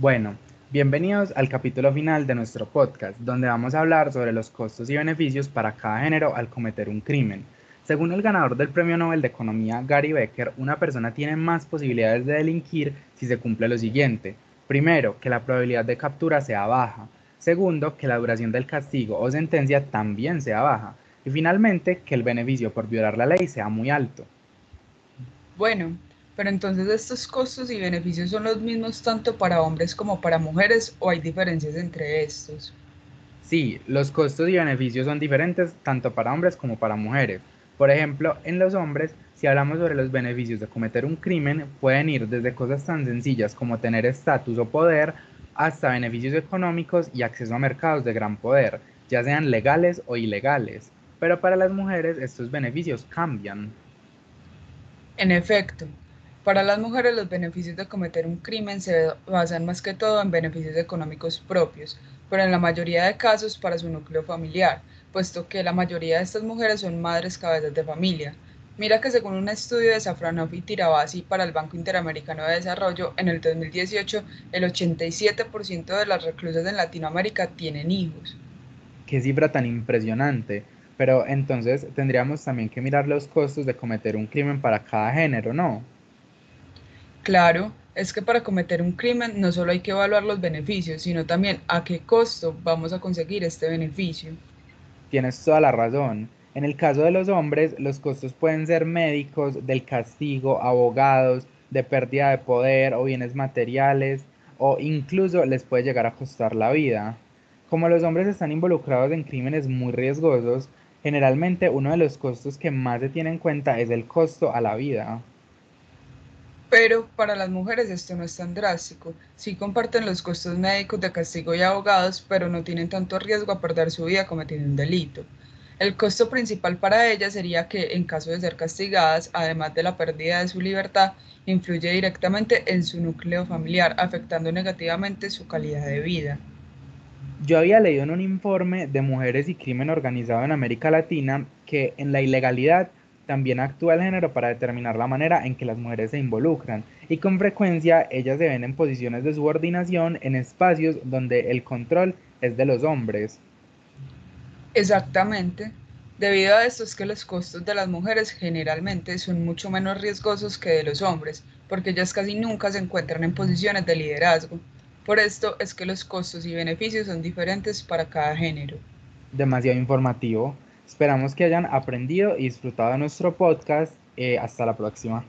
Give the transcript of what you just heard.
Bueno, bienvenidos al capítulo final de nuestro podcast, donde vamos a hablar sobre los costos y beneficios para cada género al cometer un crimen. Según el ganador del Premio Nobel de Economía, Gary Becker, una persona tiene más posibilidades de delinquir si se cumple lo siguiente. Primero, que la probabilidad de captura sea baja. Segundo, que la duración del castigo o sentencia también sea baja. Y finalmente, que el beneficio por violar la ley sea muy alto. Bueno, pero entonces estos costos y beneficios son los mismos tanto para hombres como para mujeres o hay diferencias entre estos? Sí, los costos y beneficios son diferentes tanto para hombres como para mujeres. Por ejemplo, en los hombres, si hablamos sobre los beneficios de cometer un crimen, pueden ir desde cosas tan sencillas como tener estatus o poder hasta beneficios económicos y acceso a mercados de gran poder, ya sean legales o ilegales. Pero para las mujeres estos beneficios cambian. En efecto, para las mujeres los beneficios de cometer un crimen se basan más que todo en beneficios económicos propios, pero en la mayoría de casos para su núcleo familiar, puesto que la mayoría de estas mujeres son madres cabezas de familia. Mira que según un estudio de Safranov y Tirabasi para el Banco Interamericano de Desarrollo, en el 2018 el 87% de las reclusas en Latinoamérica tienen hijos. Qué cifra tan impresionante. Pero entonces tendríamos también que mirar los costos de cometer un crimen para cada género, ¿no? Claro, es que para cometer un crimen no solo hay que evaluar los beneficios, sino también a qué costo vamos a conseguir este beneficio. Tienes toda la razón. En el caso de los hombres, los costos pueden ser médicos, del castigo, abogados, de pérdida de poder o bienes materiales, o incluso les puede llegar a costar la vida. Como los hombres están involucrados en crímenes muy riesgosos, generalmente uno de los costos que más se tiene en cuenta es el costo a la vida. Pero para las mujeres esto no es tan drástico. Sí comparten los costos médicos de castigo y abogados, pero no tienen tanto riesgo a perder su vida cometiendo un delito. El costo principal para ellas sería que, en caso de ser castigadas, además de la pérdida de su libertad, influye directamente en su núcleo familiar, afectando negativamente su calidad de vida. Yo había leído en un informe de Mujeres y Crimen Organizado en América Latina que en la ilegalidad también actúa el género para determinar la manera en que las mujeres se involucran y con frecuencia ellas se ven en posiciones de subordinación en espacios donde el control es de los hombres. Exactamente. Debido a esto es que los costos de las mujeres generalmente son mucho menos riesgosos que de los hombres, porque ellas casi nunca se encuentran en posiciones de liderazgo. Por esto es que los costos y beneficios son diferentes para cada género. Demasiado informativo. Esperamos que hayan aprendido y disfrutado de nuestro podcast. Eh, hasta la próxima.